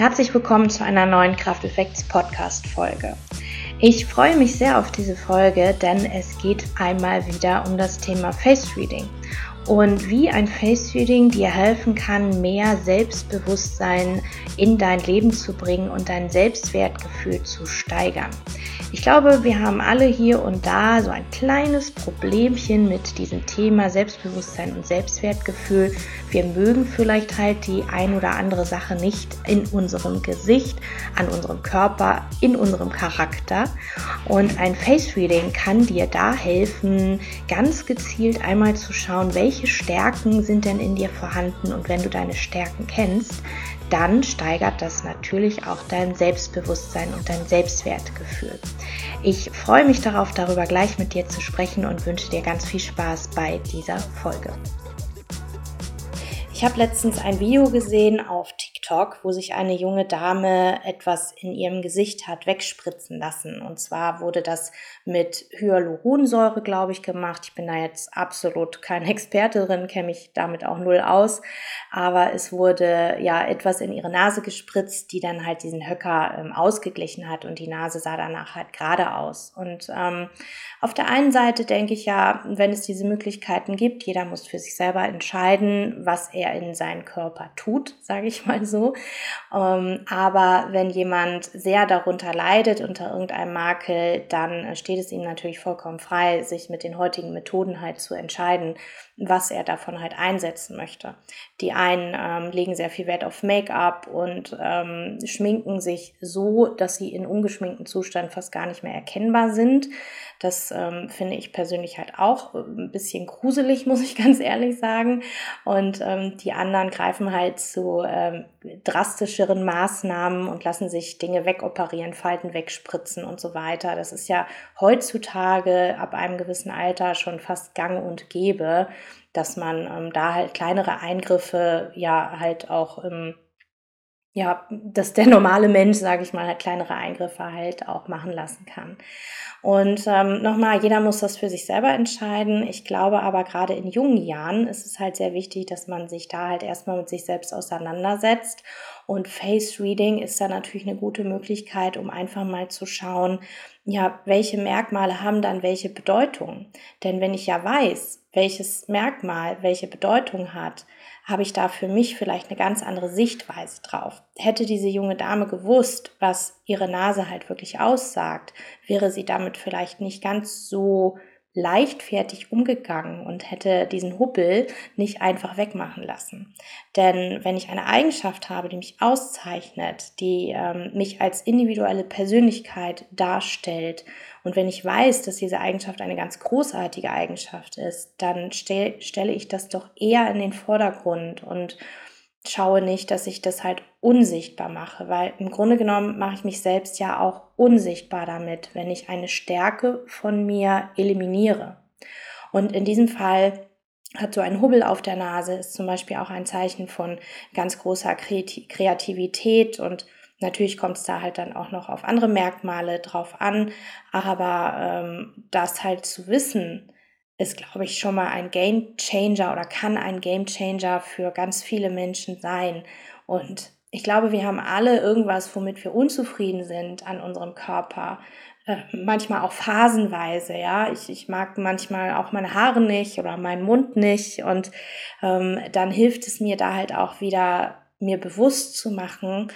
Herzlich willkommen zu einer neuen Krafteffekts Podcast Folge. Ich freue mich sehr auf diese Folge, denn es geht einmal wieder um das Thema Face Reading und wie ein Face Reading dir helfen kann, mehr Selbstbewusstsein in dein Leben zu bringen und dein Selbstwertgefühl zu steigern. Ich glaube, wir haben alle hier und da so ein kleines Problemchen mit diesem Thema Selbstbewusstsein und Selbstwertgefühl. Wir mögen vielleicht halt die ein oder andere Sache nicht in unserem Gesicht, an unserem Körper, in unserem Charakter. Und ein Face Reading kann dir da helfen, ganz gezielt einmal zu schauen, welche Stärken sind denn in dir vorhanden. Und wenn du deine Stärken kennst, dann steigert das natürlich auch dein Selbstbewusstsein und dein Selbstwertgefühl. Ich freue mich darauf, darüber gleich mit dir zu sprechen und wünsche dir ganz viel Spaß bei dieser Folge. Ich habe letztens ein Video gesehen auf TikTok, wo sich eine junge Dame etwas in ihrem Gesicht hat wegspritzen lassen. Und zwar wurde das mit Hyaluronsäure, glaube ich, gemacht. Ich bin da jetzt absolut keine Experte drin, kenne mich damit auch null aus. Aber es wurde ja etwas in ihre Nase gespritzt, die dann halt diesen Höcker ähm, ausgeglichen hat und die Nase sah danach halt gerade aus. Und ähm, auf der einen Seite denke ich ja, wenn es diese Möglichkeiten gibt, jeder muss für sich selber entscheiden, was er in seinen Körper tut, sage ich mal so. Ähm, aber wenn jemand sehr darunter leidet unter irgendeinem Makel, dann steht es ihm natürlich vollkommen frei, sich mit den heutigen Methoden halt zu entscheiden, was er davon halt einsetzen möchte. Die einen ähm, legen sehr viel Wert auf Make-up und ähm, schminken sich so, dass sie in ungeschminkten Zustand fast gar nicht mehr erkennbar sind. Das ähm, finde ich persönlich halt auch äh, ein bisschen gruselig, muss ich ganz ehrlich sagen. Und ähm, die anderen greifen halt zu ähm, drastischeren Maßnahmen und lassen sich Dinge wegoperieren, Falten wegspritzen und so weiter. Das ist ja heutzutage ab einem gewissen Alter schon fast gang und gäbe, dass man ähm, da halt kleinere Eingriffe ja halt auch im ja, dass der normale Mensch, sage ich mal, halt kleinere Eingriffe halt auch machen lassen kann. Und ähm, nochmal, jeder muss das für sich selber entscheiden. Ich glaube aber gerade in jungen Jahren ist es halt sehr wichtig, dass man sich da halt erstmal mit sich selbst auseinandersetzt. Und Face Reading ist da natürlich eine gute Möglichkeit, um einfach mal zu schauen, ja, welche Merkmale haben dann welche Bedeutung? Denn wenn ich ja weiß, welches Merkmal welche Bedeutung hat, habe ich da für mich vielleicht eine ganz andere Sichtweise drauf. Hätte diese junge Dame gewusst, was ihre Nase halt wirklich aussagt, wäre sie damit vielleicht nicht ganz so leichtfertig umgegangen und hätte diesen Hubbel nicht einfach wegmachen lassen. Denn wenn ich eine Eigenschaft habe, die mich auszeichnet, die ähm, mich als individuelle Persönlichkeit darstellt und wenn ich weiß, dass diese Eigenschaft eine ganz großartige Eigenschaft ist, dann stell, stelle ich das doch eher in den Vordergrund und schaue nicht, dass ich das halt unsichtbar mache, weil im Grunde genommen mache ich mich selbst ja auch unsichtbar damit, wenn ich eine Stärke von mir eliminiere. Und in diesem Fall hat so ein Hubbel auf der Nase, ist zum Beispiel auch ein Zeichen von ganz großer Kreativität und natürlich kommt es da halt dann auch noch auf andere Merkmale drauf an, aber ähm, das halt zu wissen, ist, glaube ich, schon mal ein Game Changer oder kann ein Game Changer für ganz viele Menschen sein. Und ich glaube, wir haben alle irgendwas, womit wir unzufrieden sind an unserem Körper. Äh, manchmal auch phasenweise, ja. Ich, ich mag manchmal auch meine Haare nicht oder meinen Mund nicht. Und ähm, dann hilft es mir da halt auch wieder, mir bewusst zu machen,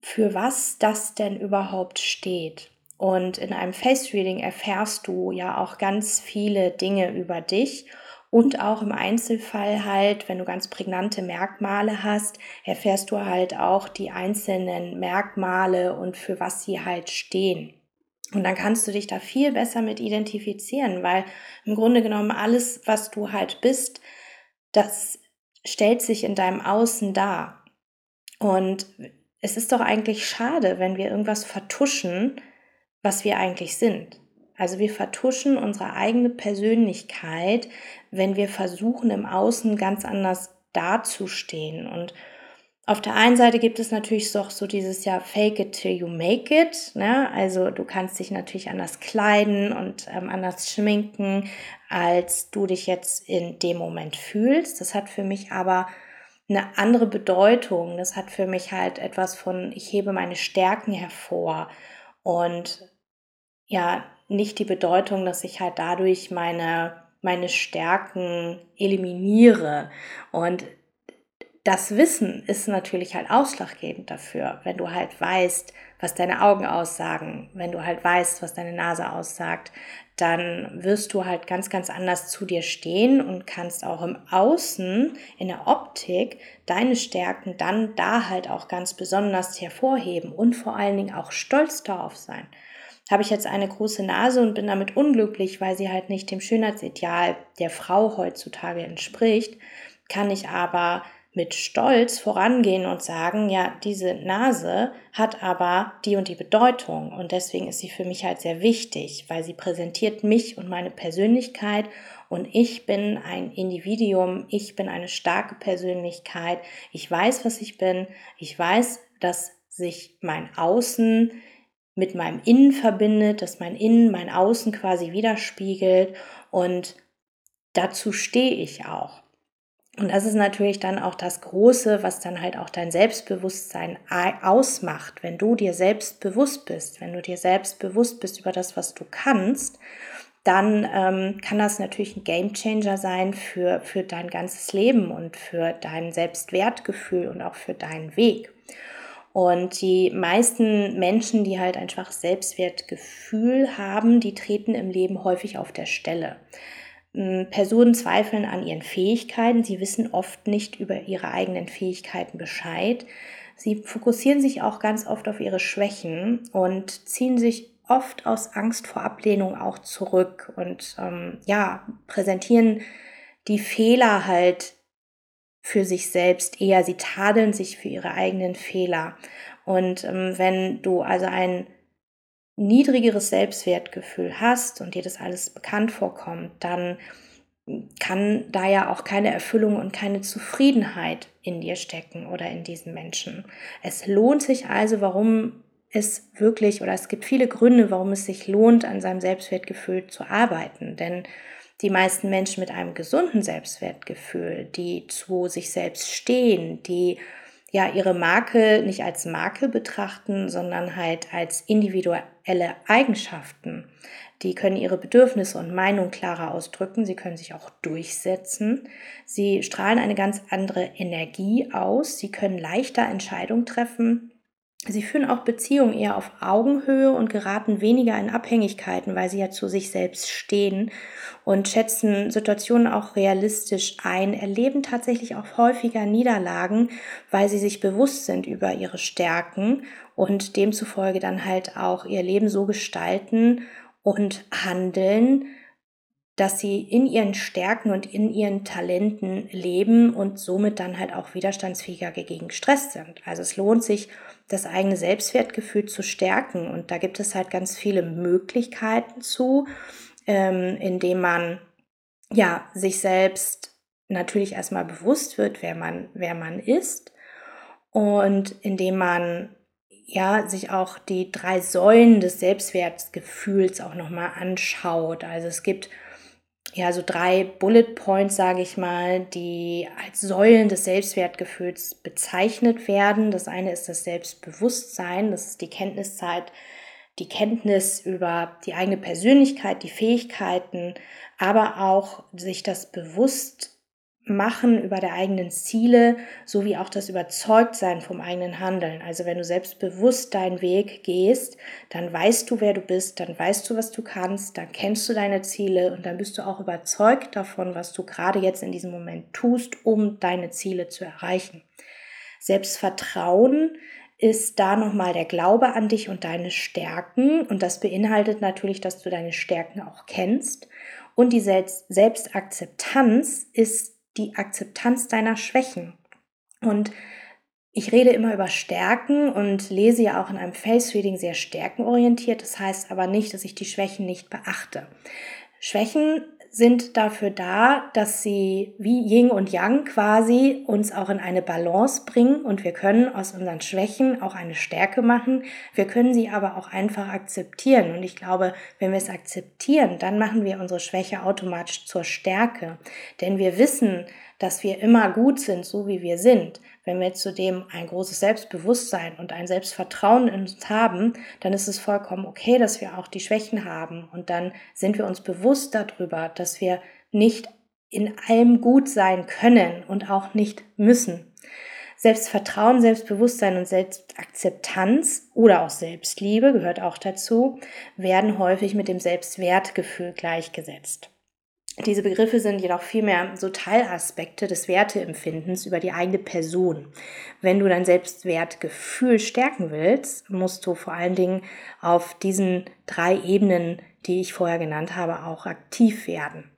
für was das denn überhaupt steht. Und in einem Face Reading erfährst du ja auch ganz viele Dinge über dich und auch im Einzelfall halt, wenn du ganz prägnante Merkmale hast, erfährst du halt auch die einzelnen Merkmale und für was sie halt stehen. Und dann kannst du dich da viel besser mit identifizieren, weil im Grunde genommen alles, was du halt bist, das stellt sich in deinem Außen dar. Und es ist doch eigentlich schade, wenn wir irgendwas vertuschen, was wir eigentlich sind. Also wir vertuschen unsere eigene Persönlichkeit, wenn wir versuchen, im Außen ganz anders dazustehen. Und auf der einen Seite gibt es natürlich doch so dieses Jahr Fake it till you make it. Ne? Also du kannst dich natürlich anders kleiden und ähm, anders schminken, als du dich jetzt in dem Moment fühlst. Das hat für mich aber eine andere Bedeutung. Das hat für mich halt etwas von, ich hebe meine Stärken hervor und ja, nicht die Bedeutung, dass ich halt dadurch meine, meine Stärken eliminiere. Und das Wissen ist natürlich halt ausschlaggebend dafür, wenn du halt weißt, was deine Augen aussagen, wenn du halt weißt, was deine Nase aussagt, dann wirst du halt ganz, ganz anders zu dir stehen und kannst auch im Außen, in der Optik, deine Stärken dann da halt auch ganz besonders hervorheben und vor allen Dingen auch stolz darauf sein. Habe ich jetzt eine große Nase und bin damit unglücklich, weil sie halt nicht dem Schönheitsideal der Frau heutzutage entspricht, kann ich aber mit Stolz vorangehen und sagen, ja, diese Nase hat aber die und die Bedeutung und deswegen ist sie für mich halt sehr wichtig, weil sie präsentiert mich und meine Persönlichkeit und ich bin ein Individuum, ich bin eine starke Persönlichkeit, ich weiß, was ich bin, ich weiß, dass sich mein Außen mit meinem Innen verbindet, dass mein Innen mein Außen quasi widerspiegelt und dazu stehe ich auch. Und das ist natürlich dann auch das Große, was dann halt auch dein Selbstbewusstsein ausmacht. Wenn du dir selbst bewusst bist, wenn du dir selbst bewusst bist über das, was du kannst, dann ähm, kann das natürlich ein Gamechanger sein für, für dein ganzes Leben und für dein Selbstwertgefühl und auch für deinen Weg. Und die meisten Menschen, die halt einfach Selbstwertgefühl haben, die treten im Leben häufig auf der Stelle. Hm, Personen zweifeln an ihren Fähigkeiten. Sie wissen oft nicht über ihre eigenen Fähigkeiten Bescheid. Sie fokussieren sich auch ganz oft auf ihre Schwächen und ziehen sich oft aus Angst vor Ablehnung auch zurück und ähm, ja, präsentieren die Fehler halt für sich selbst eher. Sie tadeln sich für ihre eigenen Fehler. Und ähm, wenn du also ein niedrigeres Selbstwertgefühl hast und dir das alles bekannt vorkommt, dann kann da ja auch keine Erfüllung und keine Zufriedenheit in dir stecken oder in diesen Menschen. Es lohnt sich also, warum es wirklich oder es gibt viele Gründe, warum es sich lohnt, an seinem Selbstwertgefühl zu arbeiten. Denn die meisten Menschen mit einem gesunden Selbstwertgefühl, die zu sich selbst stehen, die ja ihre Marke nicht als Marke betrachten, sondern halt als individuelle Eigenschaften. Die können ihre Bedürfnisse und Meinung klarer ausdrücken. Sie können sich auch durchsetzen. Sie strahlen eine ganz andere Energie aus. Sie können leichter Entscheidungen treffen. Sie führen auch Beziehungen eher auf Augenhöhe und geraten weniger in Abhängigkeiten, weil sie ja zu sich selbst stehen und schätzen Situationen auch realistisch ein, erleben tatsächlich auch häufiger Niederlagen, weil sie sich bewusst sind über ihre Stärken und demzufolge dann halt auch ihr Leben so gestalten und handeln, dass sie in ihren Stärken und in ihren Talenten leben und somit dann halt auch widerstandsfähiger gegen Stress sind. Also es lohnt sich, das eigene Selbstwertgefühl zu stärken und da gibt es halt ganz viele Möglichkeiten zu, ähm, indem man ja sich selbst natürlich erstmal bewusst wird, wer man, wer man ist und indem man ja, sich auch die drei Säulen des Selbstwertgefühls auch nochmal anschaut. Also es gibt ja, so drei Bullet Points, sage ich mal, die als Säulen des Selbstwertgefühls bezeichnet werden. Das eine ist das Selbstbewusstsein, das ist die Kenntniszeit, die Kenntnis über die eigene Persönlichkeit, die Fähigkeiten, aber auch sich das bewusst Machen über der eigenen Ziele sowie auch das Überzeugtsein vom eigenen Handeln. Also wenn du selbstbewusst deinen Weg gehst, dann weißt du, wer du bist, dann weißt du, was du kannst, dann kennst du deine Ziele und dann bist du auch überzeugt davon, was du gerade jetzt in diesem Moment tust, um deine Ziele zu erreichen. Selbstvertrauen ist da nochmal der Glaube an dich und deine Stärken und das beinhaltet natürlich, dass du deine Stärken auch kennst und die Selbstakzeptanz ist die Akzeptanz deiner Schwächen. Und ich rede immer über Stärken und lese ja auch in einem Face Reading sehr stärkenorientiert. Das heißt aber nicht, dass ich die Schwächen nicht beachte. Schwächen sind dafür da, dass sie wie Yin und Yang quasi uns auch in eine Balance bringen und wir können aus unseren Schwächen auch eine Stärke machen. Wir können sie aber auch einfach akzeptieren. Und ich glaube, wenn wir es akzeptieren, dann machen wir unsere Schwäche automatisch zur Stärke, denn wir wissen, dass wir immer gut sind, so wie wir sind, wenn wir zudem ein großes Selbstbewusstsein und ein Selbstvertrauen in uns haben, dann ist es vollkommen okay, dass wir auch die Schwächen haben. Und dann sind wir uns bewusst darüber, dass wir nicht in allem gut sein können und auch nicht müssen. Selbstvertrauen, Selbstbewusstsein und Selbstakzeptanz oder auch Selbstliebe gehört auch dazu, werden häufig mit dem Selbstwertgefühl gleichgesetzt. Diese Begriffe sind jedoch vielmehr so Teilaspekte des Werteempfindens über die eigene Person. Wenn du dein Selbstwertgefühl stärken willst, musst du vor allen Dingen auf diesen drei Ebenen, die ich vorher genannt habe, auch aktiv werden.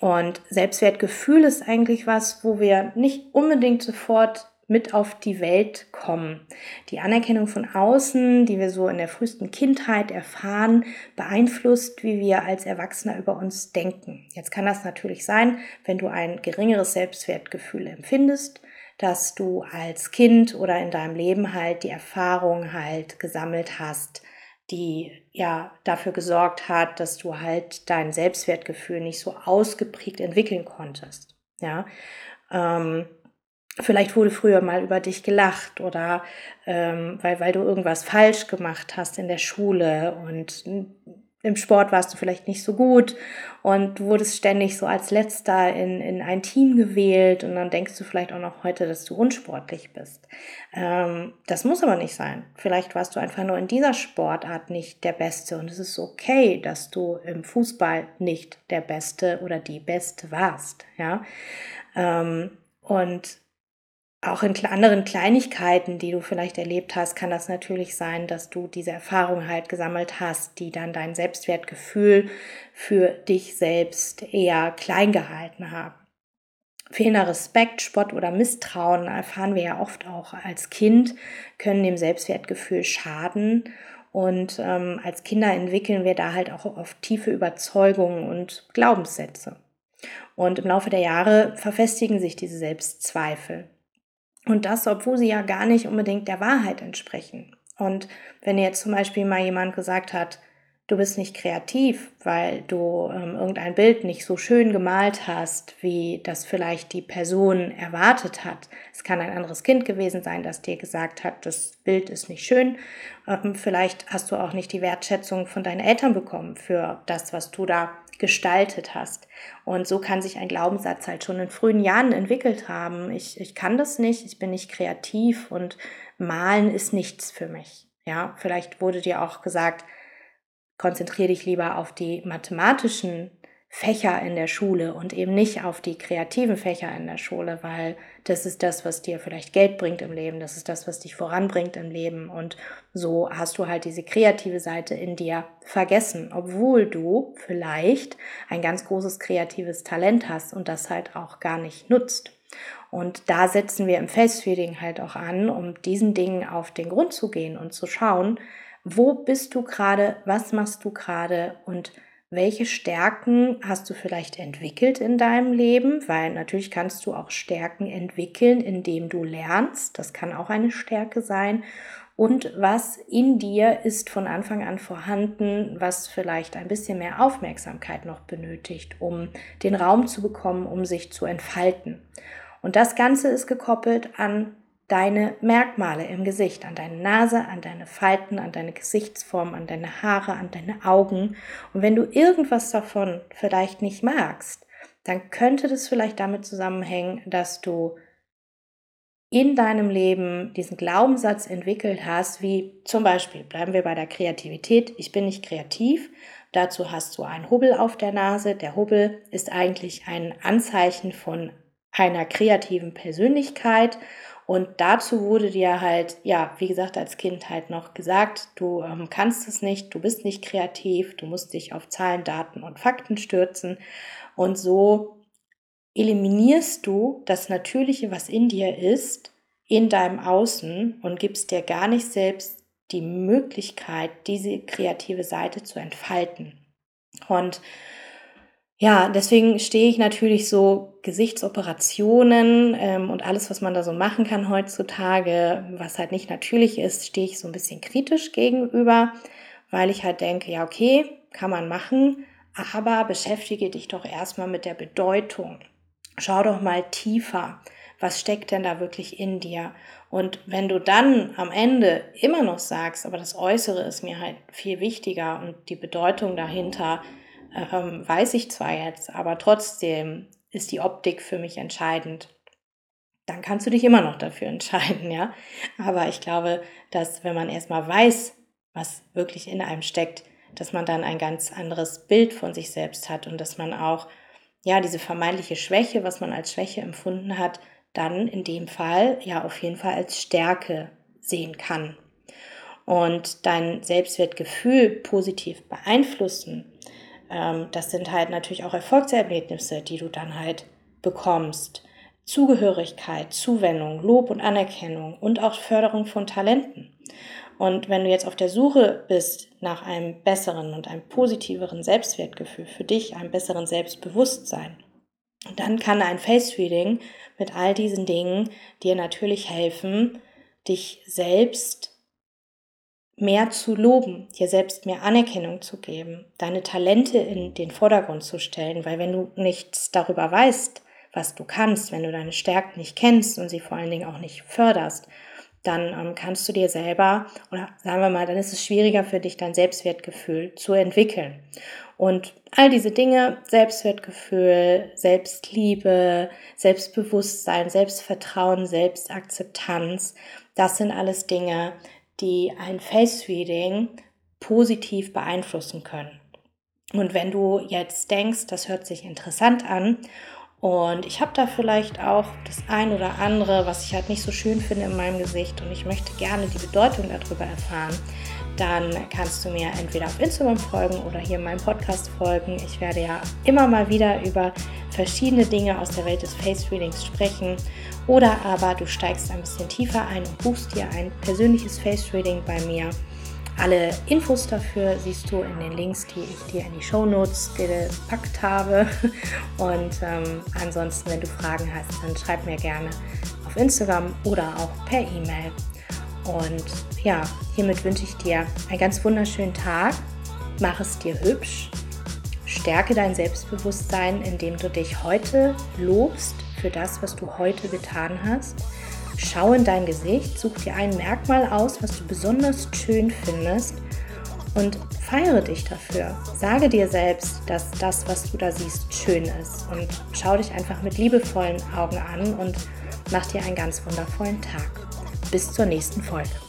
Und Selbstwertgefühl ist eigentlich was, wo wir nicht unbedingt sofort mit auf die Welt kommen. Die Anerkennung von außen, die wir so in der frühesten Kindheit erfahren, beeinflusst, wie wir als Erwachsener über uns denken. Jetzt kann das natürlich sein, wenn du ein geringeres Selbstwertgefühl empfindest, dass du als Kind oder in deinem Leben halt die Erfahrung halt gesammelt hast, die ja dafür gesorgt hat, dass du halt dein Selbstwertgefühl nicht so ausgeprägt entwickeln konntest. Ja, ähm, Vielleicht wurde früher mal über dich gelacht oder ähm, weil, weil du irgendwas falsch gemacht hast in der Schule und im Sport warst du vielleicht nicht so gut und du wurdest ständig so als letzter in, in ein Team gewählt und dann denkst du vielleicht auch noch heute, dass du unsportlich bist. Ähm, das muss aber nicht sein. Vielleicht warst du einfach nur in dieser Sportart nicht der Beste und es ist okay, dass du im Fußball nicht der Beste oder die Beste warst. Ja. Ähm, und auch in anderen Kleinigkeiten, die du vielleicht erlebt hast, kann das natürlich sein, dass du diese Erfahrung halt gesammelt hast, die dann dein Selbstwertgefühl für dich selbst eher klein gehalten haben. Fehlender Respekt, Spott oder Misstrauen erfahren wir ja oft auch als Kind, können dem Selbstwertgefühl schaden. Und ähm, als Kinder entwickeln wir da halt auch oft tiefe Überzeugungen und Glaubenssätze. Und im Laufe der Jahre verfestigen sich diese Selbstzweifel. Und das, obwohl sie ja gar nicht unbedingt der Wahrheit entsprechen. Und wenn jetzt zum Beispiel mal jemand gesagt hat, du bist nicht kreativ, weil du ähm, irgendein Bild nicht so schön gemalt hast, wie das vielleicht die Person erwartet hat. Es kann ein anderes Kind gewesen sein, das dir gesagt hat, das Bild ist nicht schön. Ähm, vielleicht hast du auch nicht die Wertschätzung von deinen Eltern bekommen für das, was du da gestaltet hast. Und so kann sich ein Glaubenssatz halt schon in frühen Jahren entwickelt haben. Ich, ich kann das nicht, ich bin nicht kreativ und malen ist nichts für mich. Ja, vielleicht wurde dir auch gesagt, konzentriere dich lieber auf die mathematischen Fächer in der Schule und eben nicht auf die kreativen Fächer in der Schule, weil das ist das, was dir vielleicht Geld bringt im Leben, das ist das, was dich voranbringt im Leben und so hast du halt diese kreative Seite in dir vergessen, obwohl du vielleicht ein ganz großes kreatives Talent hast und das halt auch gar nicht nutzt. Und da setzen wir im Face-Feeding halt auch an, um diesen Dingen auf den Grund zu gehen und zu schauen, wo bist du gerade, was machst du gerade und welche Stärken hast du vielleicht entwickelt in deinem Leben? Weil natürlich kannst du auch Stärken entwickeln, indem du lernst. Das kann auch eine Stärke sein. Und was in dir ist von Anfang an vorhanden, was vielleicht ein bisschen mehr Aufmerksamkeit noch benötigt, um den Raum zu bekommen, um sich zu entfalten. Und das Ganze ist gekoppelt an deine Merkmale im Gesicht, an deine Nase, an deine Falten, an deine Gesichtsform, an deine Haare, an deine Augen. Und wenn du irgendwas davon vielleicht nicht magst, dann könnte das vielleicht damit zusammenhängen, dass du in deinem Leben diesen Glaubenssatz entwickelt hast, wie zum Beispiel, bleiben wir bei der Kreativität, ich bin nicht kreativ, dazu hast du einen Hubbel auf der Nase. Der Hubbel ist eigentlich ein Anzeichen von einer kreativen Persönlichkeit und dazu wurde dir halt, ja, wie gesagt, als Kind halt noch gesagt, du ähm, kannst es nicht, du bist nicht kreativ, du musst dich auf Zahlen, Daten und Fakten stürzen. Und so eliminierst du das Natürliche, was in dir ist, in deinem Außen und gibst dir gar nicht selbst die Möglichkeit, diese kreative Seite zu entfalten. Und ja, deswegen stehe ich natürlich so Gesichtsoperationen ähm, und alles, was man da so machen kann heutzutage, was halt nicht natürlich ist, stehe ich so ein bisschen kritisch gegenüber, weil ich halt denke, ja, okay, kann man machen, aber beschäftige dich doch erstmal mit der Bedeutung. schau doch mal tiefer. Was steckt denn da wirklich in dir? Und wenn du dann am Ende immer noch sagst, aber das Äußere ist mir halt viel wichtiger und die Bedeutung dahinter ähm, weiß ich zwar jetzt, aber trotzdem ist die Optik für mich entscheidend, dann kannst du dich immer noch dafür entscheiden, ja. Aber ich glaube, dass wenn man erstmal weiß, was wirklich in einem steckt, dass man dann ein ganz anderes Bild von sich selbst hat und dass man auch, ja, diese vermeintliche Schwäche, was man als Schwäche empfunden hat, dann in dem Fall ja auf jeden Fall als Stärke sehen kann. Und dein Selbstwertgefühl positiv beeinflussen, ähm, das sind halt natürlich auch Erfolgserlebnisse, die du dann halt bekommst. Zugehörigkeit, Zuwendung, Lob und Anerkennung und auch Förderung von Talenten. Und wenn du jetzt auf der Suche bist nach einem besseren und einem positiveren Selbstwertgefühl für dich, einem besseren Selbstbewusstsein, dann kann ein Face Reading mit all diesen Dingen dir natürlich helfen, dich selbst mehr zu loben, dir selbst mehr Anerkennung zu geben, deine Talente in den Vordergrund zu stellen, weil wenn du nichts darüber weißt, was du kannst, wenn du deine Stärken nicht kennst und sie vor allen Dingen auch nicht förderst, dann ähm, kannst du dir selber, oder sagen wir mal, dann ist es schwieriger für dich, dein Selbstwertgefühl zu entwickeln. Und all diese Dinge, Selbstwertgefühl, Selbstliebe, Selbstbewusstsein, Selbstvertrauen, Selbstakzeptanz, das sind alles Dinge, die ein Face Reading positiv beeinflussen können. Und wenn du jetzt denkst, das hört sich interessant an und ich habe da vielleicht auch das ein oder andere, was ich halt nicht so schön finde in meinem Gesicht und ich möchte gerne die Bedeutung darüber erfahren, dann kannst du mir entweder auf Instagram folgen oder hier in meinem Podcast folgen. Ich werde ja immer mal wieder über verschiedene Dinge aus der Welt des Face Readings sprechen. Oder aber du steigst ein bisschen tiefer ein und buchst dir ein persönliches Face Reading bei mir. Alle Infos dafür siehst du in den Links, die ich dir in die Show Notes gepackt habe. Und ähm, ansonsten, wenn du Fragen hast, dann schreib mir gerne auf Instagram oder auch per E-Mail. Und ja, hiermit wünsche ich dir einen ganz wunderschönen Tag. Mach es dir hübsch. Stärke dein Selbstbewusstsein, indem du dich heute lobst für das, was du heute getan hast. Schau in dein Gesicht, such dir ein Merkmal aus, was du besonders schön findest und feiere dich dafür. Sage dir selbst, dass das, was du da siehst, schön ist und schau dich einfach mit liebevollen Augen an und mach dir einen ganz wundervollen Tag. Bis zur nächsten Folge.